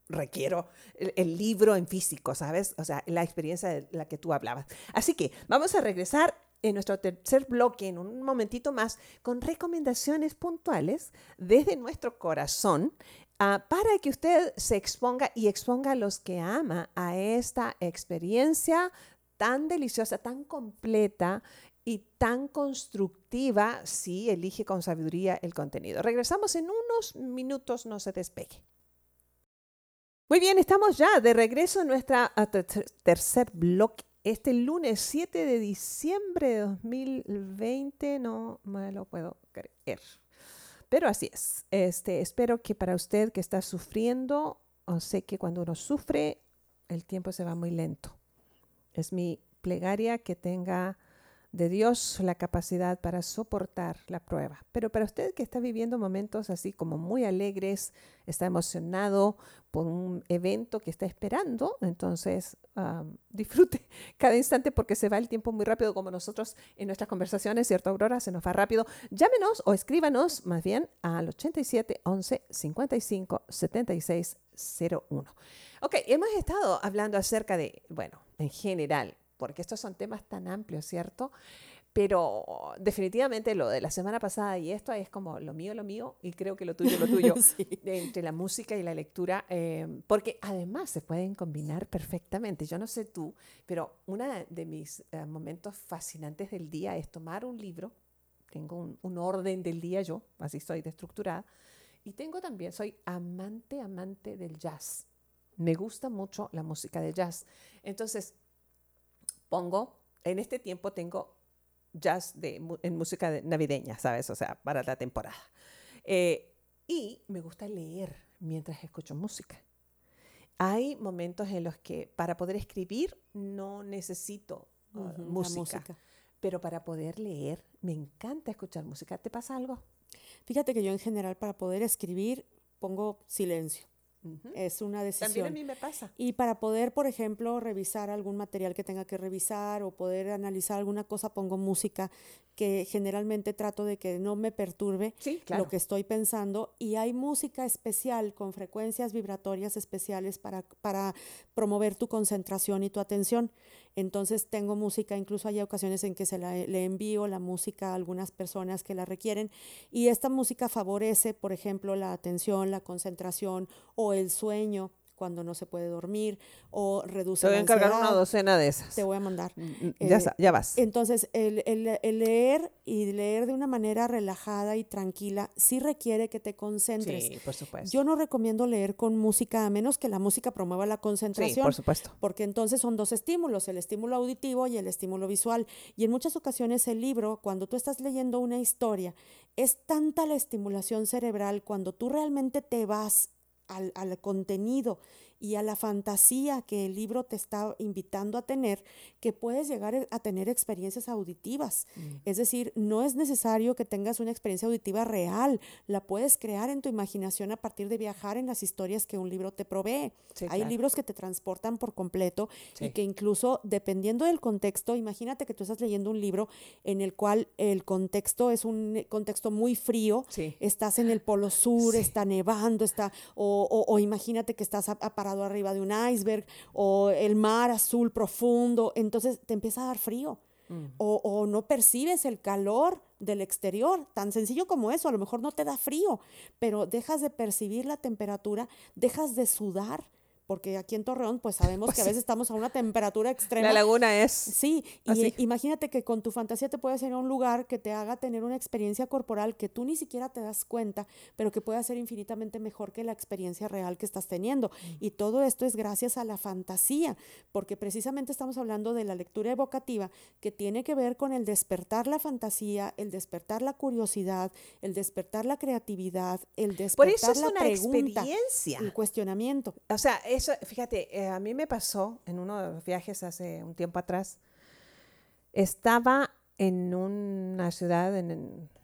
requiero el, el, libro en físico, ¿sabes? O sea, la experiencia de la que tú hablabas. Así que vamos a regresar en nuestro tercer bloque en un momentito más con recomendaciones puntuales desde nuestro corazón Ah, para que usted se exponga y exponga a los que ama a esta experiencia tan deliciosa, tan completa y tan constructiva si elige con sabiduría el contenido. Regresamos en unos minutos, no se despegue. Muy bien, estamos ya de regreso en nuestro tercer bloque. Este lunes 7 de diciembre de 2020, no me lo puedo creer. Pero así es. Este, espero que para usted que está sufriendo, o sé que cuando uno sufre, el tiempo se va muy lento. Es mi plegaria que tenga de Dios la capacidad para soportar la prueba. Pero para usted que está viviendo momentos así como muy alegres, está emocionado por un evento que está esperando, entonces disfrute cada instante porque se va el tiempo muy rápido como nosotros en nuestras conversaciones, ¿cierto, Aurora? Se nos va rápido. Llámenos o escríbanos más bien al 87 11 55 76 01. Ok, hemos estado hablando acerca de, bueno, en general, porque estos son temas tan amplios, ¿cierto? Pero definitivamente lo de la semana pasada y esto es como lo mío, lo mío, y creo que lo tuyo, lo tuyo, entre la música y la lectura, em, porque además se pueden combinar perfectamente. Yo no sé tú, pero uno de mis eh, momentos fascinantes del día es tomar un libro, tengo un, un orden del día yo, así estoy de estructurada, y tengo también, soy amante, amante del jazz. Me gusta mucho la música de jazz. Entonces, pongo, en este tiempo tengo jazz de, en música navideña, ¿sabes? O sea, para la temporada. Eh, y me gusta leer mientras escucho música. Hay momentos en los que para poder escribir no necesito uh, música, música, pero para poder leer me encanta escuchar música. ¿Te pasa algo? Fíjate que yo en general para poder escribir pongo silencio. Es una decisión. También a mí me pasa. Y para poder, por ejemplo, revisar algún material que tenga que revisar o poder analizar alguna cosa, pongo música que generalmente trato de que no me perturbe lo que estoy pensando. Y hay música especial con frecuencias vibratorias especiales para, para promover tu concentración y tu atención. Entonces tengo música, incluso hay ocasiones en que se la, le envío la música a algunas personas que la requieren. Y esta música favorece, por ejemplo, la atención, la concentración o el sueño cuando no se puede dormir o reduce Te voy a encargar una docena de esas. Te voy a mandar. Mm, mm, ya, eh, ya vas. Entonces, el, el, leer y leer de una manera relajada y tranquila sí requiere que te concentres. Sí, por supuesto. Yo no recomiendo leer con música a menos que la música promueva la concentración. Sí, por supuesto. Porque entonces son dos estímulos, el estímulo auditivo y el estímulo visual. Y en muchas ocasiones el libro, cuando tú estás leyendo una historia, es tanta la estimulación cerebral cuando tú realmente te vas al, al, contenido y a la fantasía que el libro te está invitando a tener, que puedes llegar e, a tener experiencias auditivas. Mm. Es decir, no es necesario que tengas una experiencia auditiva real, la puedes crear en tu imaginación a partir de viajar en las historias que un libro te provee. Hay libros que te transportan por completo y que incluso dependiendo del contexto, imagínate que tú estás leyendo un libro en el cual el contexto es un contexto muy frío, estás en el polo sur, está nevando, está, o, imagínate que estás parado arriba de un iceberg, o el mar azul profundo, entonces te empieza a dar frío. O, o, no percibes el calor del exterior, tan sencillo como eso, a lo mejor no te da frío, pero dejas de percibir la temperatura, dejas de sudar, porque aquí en Torreón, pues sabemos que a veces estamos a una temperatura extrema. La laguna es. Sí, y imagínate que con tu fantasía te puedes ir a un lugar que te haga tener una experiencia corporal que tú ni siquiera te das cuenta, pero que pueda ser infinitamente mejor que la experiencia real que estás teniendo. Mm. Y todo esto es gracias a la fantasía, porque precisamente estamos hablando de la lectura evocativa que tiene que ver con el despertar la fantasía, el despertar la curiosidad, el despertar la creatividad, el despertar Por eso es la una pregunta, experiencia. el cuestionamiento. O sea, eso, fíjate, eh, a mí me pasó en uno de los viajes hace un tiempo atrás. Estaba en una ciudad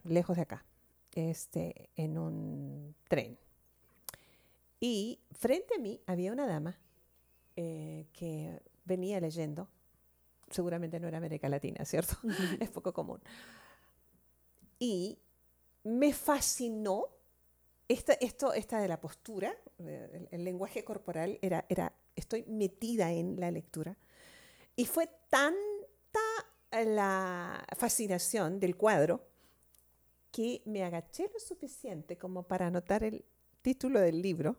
lejos de acá, este, en un tren. Y frente a mí había una dama eh, que venía leyendo. Seguramente no era América Latina, ¿cierto? es poco común. Y me fascinó esta, esto, esta de la postura, el, lenguaje corporal, era, era, estoy metida en la lectura. Y fue tanta la fascinación del cuadro que me agaché lo suficiente como para anotar el título del libro.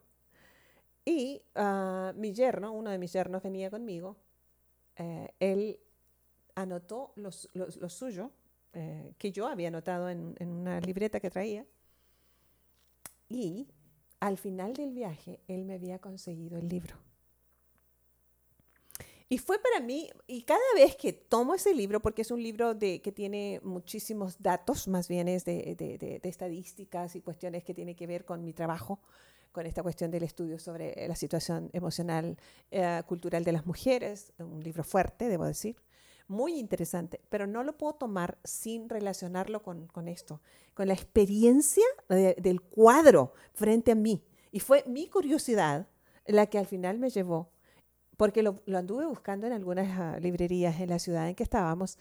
Y ah, mi yerno, uno de mis yernos venía conmigo, eh, él anotó lo, suyo, eh, que yo había anotado en una libreta que traía, y al final del viaje, él me había conseguido el libro. Y fue para mí, y cada vez que tomo ese libro, porque es un libro de, que tiene muchísimos datos, más bien es de, de, estadísticas y cuestiones que tienen que ver con mi trabajo, con esta cuestión del estudio sobre la situación emocional, eh, cultural de las mujeres, un libro fuerte, debo decir muy interesante, pero no lo puedo tomar sin relacionarlo con, esto, con la experiencia del cuadro frente a mí. Y fue mi curiosidad la que al final me llevó, porque lo, anduve buscando en algunas ah, librerías en la ciudad en que estábamos,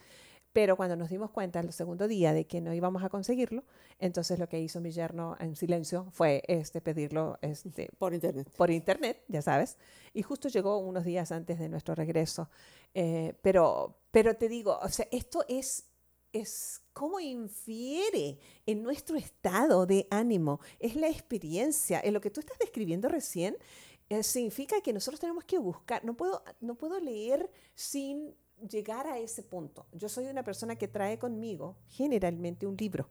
pero cuando nos dimos cuenta el segundo día de que no íbamos a conseguirlo, entonces lo que hizo mi yerno en silencio fue este, pedirlo este, por internet. Por internet, ya sabes. Y justo llegó unos días antes de nuestro regreso. Eh, pero, pero te digo, o sea, esto es, es cómo infiere en nuestro estado de ánimo. Es la experiencia. En lo que tú estás describiendo recién, eh, significa que nosotros tenemos que buscar. No puedo, no puedo leer sin llegar a ese punto. Yo soy una persona que trae conmigo generalmente un libro,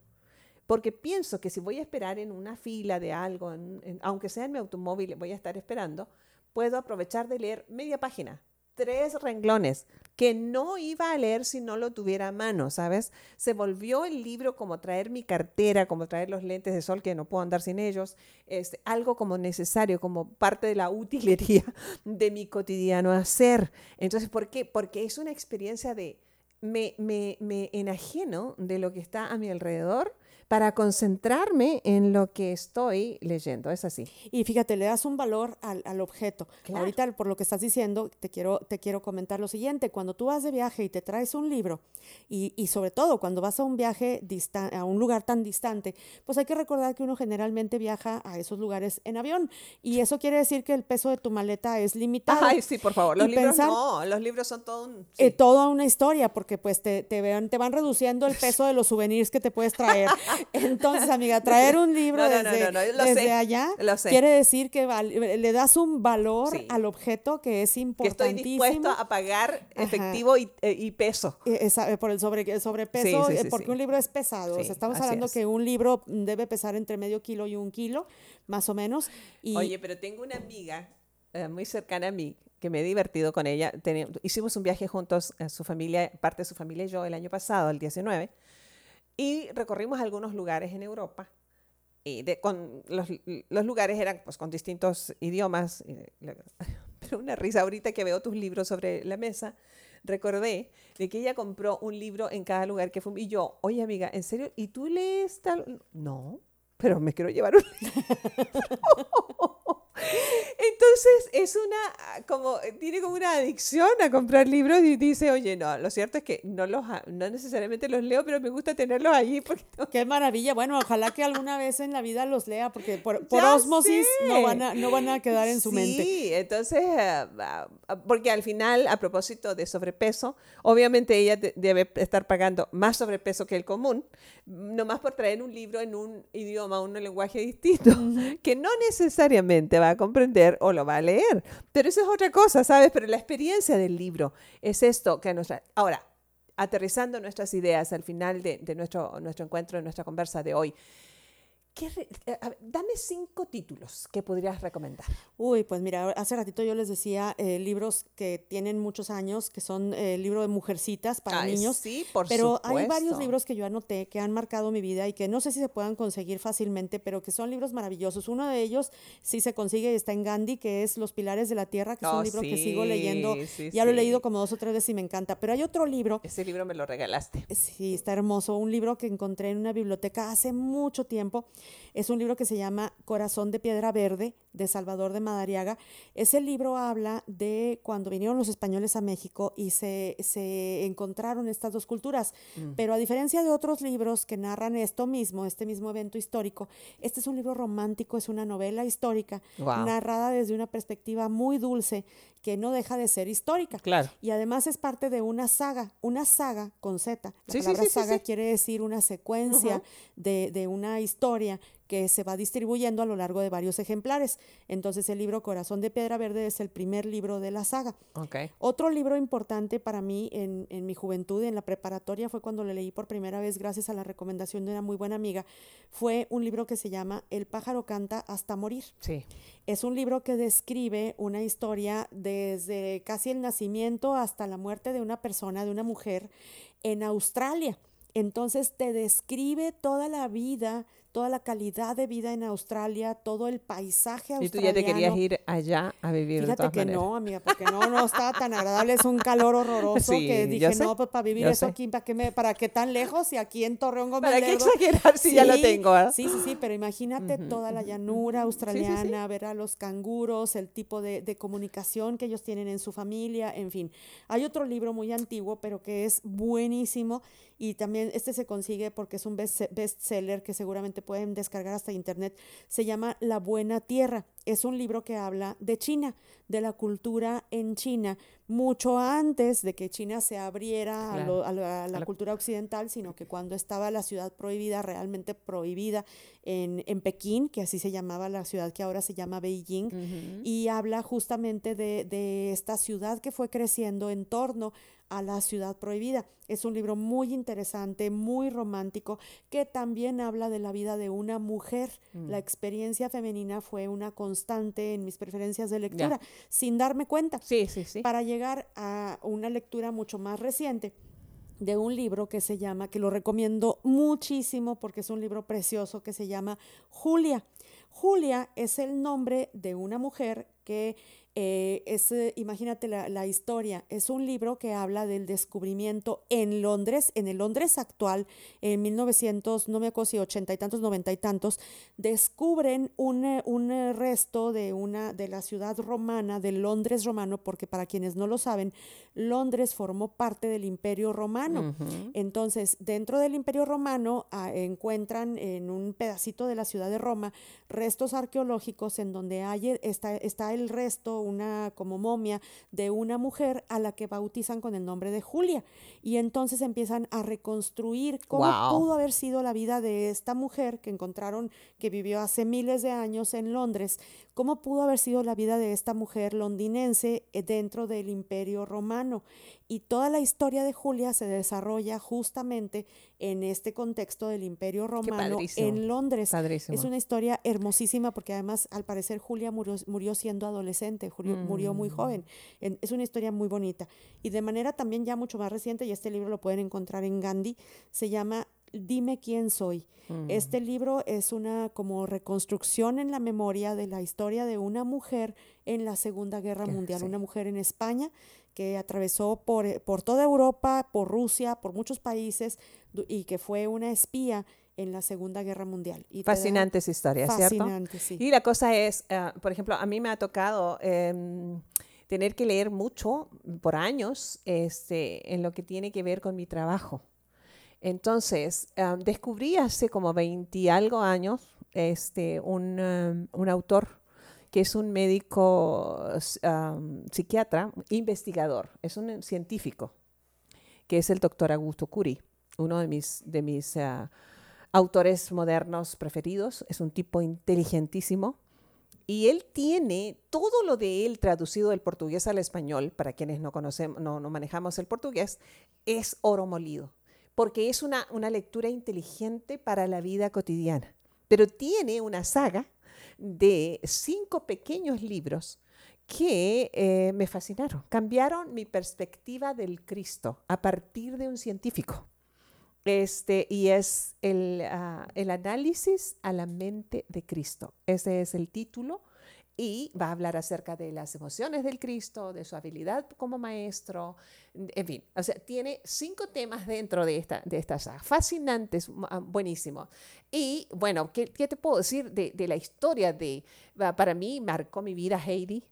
porque pienso que si voy a esperar en una fila de algo, aunque sea en mi automóvil, voy a estar esperando, puedo aprovechar de leer media página, tres renglones que no iba a leer si no lo tuviera a mano, ¿sabes? Se volvió el libro como traer mi cartera, como traer los lentes de sol que no puedo andar sin ellos, es algo como necesario, como parte de la utilería de mi cotidiano hacer. Entonces, ¿por qué? Porque es una experiencia de me, me, me enajeno de lo que está a mi alrededor para concentrarme en lo que estoy leyendo. Es así. Y fíjate, le das un valor al, objeto. Ahorita, por lo que estás diciendo, te quiero, te quiero comentar lo siguiente. Cuando tú vas de viaje y te traes un libro, y, y sobre todo cuando vas a un viaje a un lugar tan distante, pues hay que recordar que uno generalmente viaja a esos lugares en avión. Y eso quiere decir que el peso de tu maleta es limitado. Ay, sí, por favor. Los libros no, los libros son todo un... Eh, toda una historia, porque pues te, te, vean, te van reduciendo el peso de los souvenirs que te puedes traer. Entonces, amiga, traer un libro desde, allá quiere decir que le das un valor al objeto que es importantísimo. Que estoy dispuesto a pagar efectivo y, eh, peso. E, eh, por el, sobre, sobrepeso, eh, porque un libro es pesado. estamos hablando que un libro debe pesar entre medio kilo y un kilo, más o menos. Oye, pero tengo una amiga muy cercana a mí que me he divertido con ella. hicimos un viaje juntos, su familia, parte de su familia y yo, el año pasado, el 19 y recorrimos algunos lugares en Europa. y de, con los, los, lugares eran pues con distintos idiomas. Pero una risa ahorita que veo tus libros sobre la mesa, recordé de que ella compró un libro en cada lugar que fue. Y yo, oye amiga, ¿en serio? ¿Y tú lees tal? No, pero me quiero llevar un Entonces es una, como, tiene como una adicción a comprar libros y dice, oye, no, lo cierto es que no, los, no necesariamente los leo, pero me gusta tenerlos allí. Porque Qué maravilla. Bueno, ojalá que alguna vez en la vida los lea, porque por, por osmosis no van, a, no van a quedar en su mente. Sí, entonces, ah, ah, porque al final, a propósito de sobrepeso, obviamente ella debe estar pagando más sobrepeso que el común, nomás por traer un libro en un idioma, un lenguaje distinto, que no necesariamente va a comprender o lo va a leer. Pero eso es otra cosa, ¿sabes? Pero la experiencia del libro es esto que nos... Ahora, aterrizando nuestras ideas al final de, de nuestro, nuestro encuentro, de nuestra conversa de hoy, eh, dame cinco títulos que podrías recomendar. Uy, pues mira, hace ratito yo les decía eh, libros que tienen muchos años, que son eh, libro de mujercitas para niños. Sí, por Pero hay varios libros que yo anoté que han marcado mi vida y que no sé si se puedan conseguir fácilmente, pero que son libros maravillosos. Uno de ellos sí se consigue, está en Gandhi, que es Los Pilares de la Tierra, que es un oh, libro que sigo leyendo. ya lo he leído como dos o tres veces y me encanta. Pero hay otro libro. Ese libro me lo regalaste. Sí, está hermoso. Un libro que encontré en una biblioteca hace mucho tiempo es un libro que se llama Corazón de Piedra Verde de Salvador de Madariaga. Ese libro habla de cuando vinieron los españoles a México y se, se encontraron estas dos culturas. Mm. Pero a diferencia de otros libros que narran esto mismo, este mismo evento histórico, este es un libro romántico, es una novela histórica narrada desde una perspectiva muy dulce que no deja de ser histórica. Claro. Y además es parte de una saga, una saga con Z. La palabra saga quiere decir una secuencia de, de, una historia que se va distribuyendo a lo largo de varios ejemplares. Entonces el libro Corazón de Piedra Verde es el primer libro de la saga. Okay. Otro libro importante para mí en, en mi juventud, en la preparatoria, fue cuando lo leí por primera vez gracias a la recomendación de una muy buena amiga, fue un libro que se llama El pájaro canta hasta morir. Sí. Es un libro que describe una historia desde casi el nacimiento hasta la muerte de una persona, de una mujer, en Australia. Entonces te describe toda la vida toda la calidad de vida en Australia, todo el paisaje australiano. ¿Y tú ya te querías ir allá a vivir Fíjate que no, amiga, porque no, no estaba tan agradable, es un calor horroroso que dije, no, pues para vivir eso aquí, ¿para qué, me, ¿para qué tan lejos? Y aquí en Torreón Gómez ¿Para qué exagerar si ya lo tengo? ¿eh? Sí, sí, sí, pero imagínate toda la llanura australiana, ver a los canguros, el tipo de, de comunicación que ellos tienen en su familia, en fin. Hay otro libro muy antiguo, pero que es buenísimo y también este se consigue porque es un bestseller que seguramente pueden descargar hasta internet, se llama La Buena Tierra. Es un libro que habla de China, de la cultura en China, mucho antes de que China se abriera a, la, cultura occidental, sino que cuando estaba la ciudad prohibida, realmente prohibida en, en Pekín, que así se llamaba la ciudad que ahora se llama Beijing, y habla justamente de, de esta ciudad que fue creciendo en torno a la ciudad prohibida. Es un libro muy interesante, muy romántico, que también habla de la vida de una mujer. Mm. La experiencia femenina fue una constante en mis preferencias de lectura, sin darme cuenta. Sí, sí, sí. Para llegar a una lectura mucho más reciente de un libro que se llama, que lo recomiendo muchísimo porque es un libro precioso que se llama Julia. Julia es el nombre de una mujer que eh, es, eh, imagínate la, historia, es un libro que habla del descubrimiento en Londres, en el Londres actual, en 1900, no me acuerdo si ochenta y tantos, noventa y tantos, descubren un, eh, un resto de, una, de la ciudad romana, de Londres romano, porque para quienes no lo saben, Londres formó parte del Imperio Romano. Entonces, dentro del Imperio Romano ah, encuentran en un pedacito de la ciudad de Roma restos arqueológicos en donde hay, está, está el resto, una como momia de una mujer a la que bautizan con el nombre de Julia. Y entonces empiezan a reconstruir cómo pudo haber sido la vida de esta mujer que encontraron que vivió hace miles de años en Londres, cómo pudo haber sido la vida de esta mujer londinense eh, dentro del imperio romano. Y toda la historia de Julia se desarrolla justamente en este contexto del imperio romano en Londres. Es una historia hermosísima porque además al parecer Julia murió, murió siendo adolescente, murió, muy mm. joven. es una historia muy bonita. Y de manera también ya mucho más reciente, y este libro lo pueden encontrar en Gandhi, se llama Dime quién soy. Mm. Este libro es una como reconstrucción en la memoria de la historia de una mujer en la Segunda Guerra Mundial, una mujer en España que atravesó por, eh, por toda Europa, por Rusia, por muchos países y que fue una espía en la Segunda Guerra Mundial. Y Fascinante esa historia, Fascinante, Sí. Y la cosa es, ah, por ejemplo, a mí me ha tocado em, tener que leer mucho por años este, en lo que tiene que ver con mi trabajo. Entonces, ah, descubrí hace como 20 y algo años este, un, um, un autor que es un médico psiquiatra, investigador, es un científico, que es el doctor Augusto Curi, uno de mis, de mis ah, autores modernos preferidos. Es un tipo inteligentísimo. Y él tiene todo lo de él traducido del portugués al español, para quienes no conocemos, no, no manejamos el portugués, es oro molido, porque es una, una lectura inteligente para la vida cotidiana. Pero tiene una saga de cinco pequeños libros que eh, me fascinaron, cambiaron mi perspectiva del Cristo a partir de un científico. Este, y es el, ah, el análisis a la mente de Cristo. Ese es el título y va a hablar acerca de las emociones del Cristo, de su habilidad como maestro, en fin, o sea, tiene cinco temas dentro de esta, de esta fascinantes, ah, buenísimo. Y bueno, ¿qué, ¿qué, te puedo decir de, de la historia de, para mí marcó mi vida Heidi?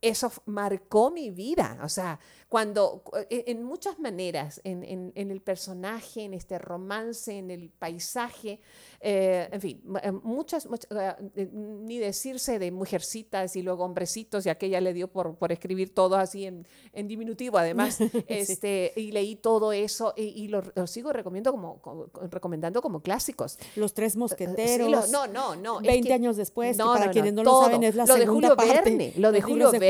Eso marcó mi vida. O sea, cuando e, en muchas maneras, en, el personaje, en este romance, en el paisaje, eh, en fin, eh, muchas, eh, ni decirse de mujercitas y luego hombrecitos, y aquella le dio por, por escribir todo así en, diminutivo, además, este, y leí todo eso y, lo, sigo recomiendo como, recomendando como clásicos. Los tres mosqueteros. no, no, no. 20 años después, para quienes no, lo saben, es la lo segunda de Julio parte. Verne, lo de Julio Verne.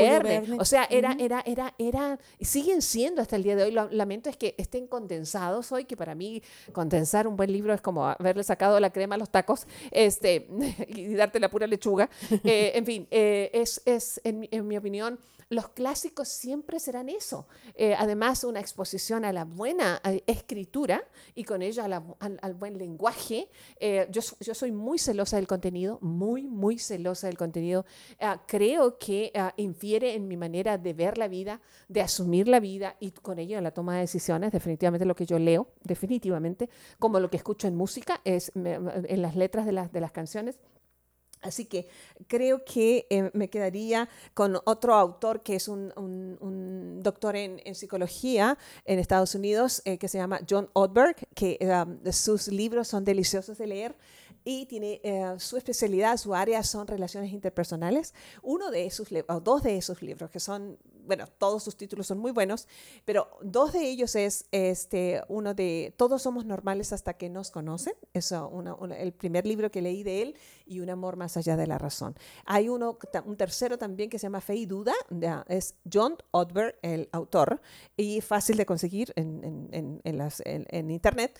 O sea, era, era, era, era, siguen siendo hasta el día de hoy. Lo lamento es que estén condensados hoy, que para mí condensar un buen libro es como haberle sacado la crema a los tacos este, y darte la pura lechuga. Eh, en fin, eh, es, es en, en mi opinión, los clásicos siempre serán eso. Eh, además, una exposición a la buena eh, escritura y con ella al, buen lenguaje. Eh, yo, yo, soy muy celosa del contenido, muy, muy celosa del contenido. Ah, creo que ah, infiere en mi manera de ver la vida, de asumir la vida y con ello en la toma de decisiones. Definitivamente lo que yo leo, definitivamente, como lo que escucho en música, es en las letras de, las de las canciones Así que creo que eh, me quedaría con otro autor que es un, un, doctor en, psicología en Estados Unidos, eh, que se llama John Odberg, que um, sus libros son deliciosos de leer y tiene eh, su especialidad, su área son relaciones interpersonales. Uno de esos, o dos de esos libros, que son bueno, todos sus títulos son muy buenos, pero dos de ellos es este, uno de Todos somos normales hasta que nos conocen, eso, el primer libro que leí de él, y Un amor más allá de la razón. Hay uno, un tercero también que se llama Fe y Duda, es John Odberg, el autor, y fácil de conseguir en, en internet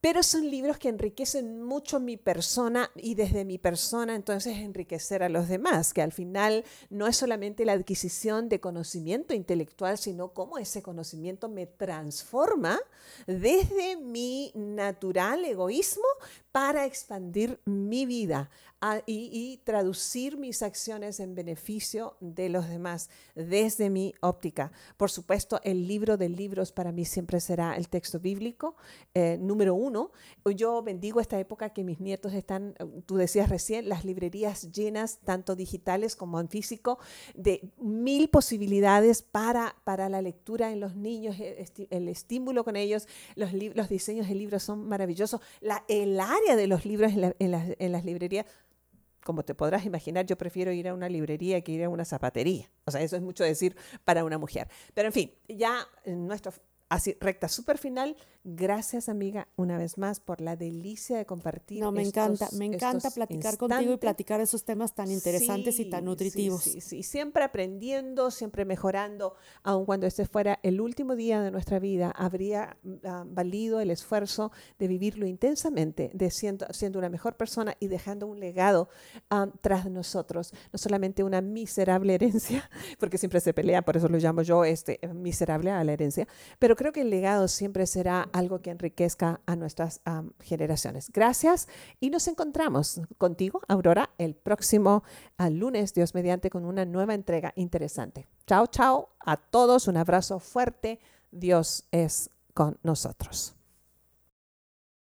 pero son libros que enriquecen mucho mi persona y desde mi persona entonces enriquecer a los demás, que al final no es solamente la adquisición de conocimiento intelectual, sino cómo ese conocimiento me transforma desde mi natural egoísmo para expandir mi vida y, traducir mis acciones en beneficio de los demás desde mi óptica. Por supuesto, el libro de libros para mí siempre será el texto bíblico. Eh, número uno, yo bendigo esta época que mis nietos están, tú decías recién, las librerías llenas, tanto digitales como en físico, de mil posibilidades para, para la lectura en los niños, el, estímulo con ellos, los, los diseños de libros son maravillosos. El área de los libros en, las, librerías, como te podrás imaginar, yo prefiero ir a una librería que ir a una zapatería. O sea, eso es mucho decir para una mujer. Pero en fin, ya en nuestro así recta súper final. Gracias, amiga, una vez más por la delicia de compartir. No, me encanta, me encanta platicar contigo y platicar esos temas tan interesantes y tan nutritivos. Sí, sí, siempre aprendiendo, siempre mejorando, aun cuando este fuera el último día de nuestra vida, habría ah, valido el esfuerzo de vivirlo intensamente, de siendo, siendo una mejor persona y dejando un legado ah, tras nosotros, no solamente una miserable herencia, porque siempre se pelea, por eso lo llamo yo este miserable a la herencia, pero creo que el legado siempre será algo que enriquezca a nuestras generaciones. Gracias y nos encontramos contigo, Aurora, el próximo lunes, Dios mediante, con una nueva entrega interesante. Chao, chao a todos, un abrazo fuerte. Dios es con nosotros.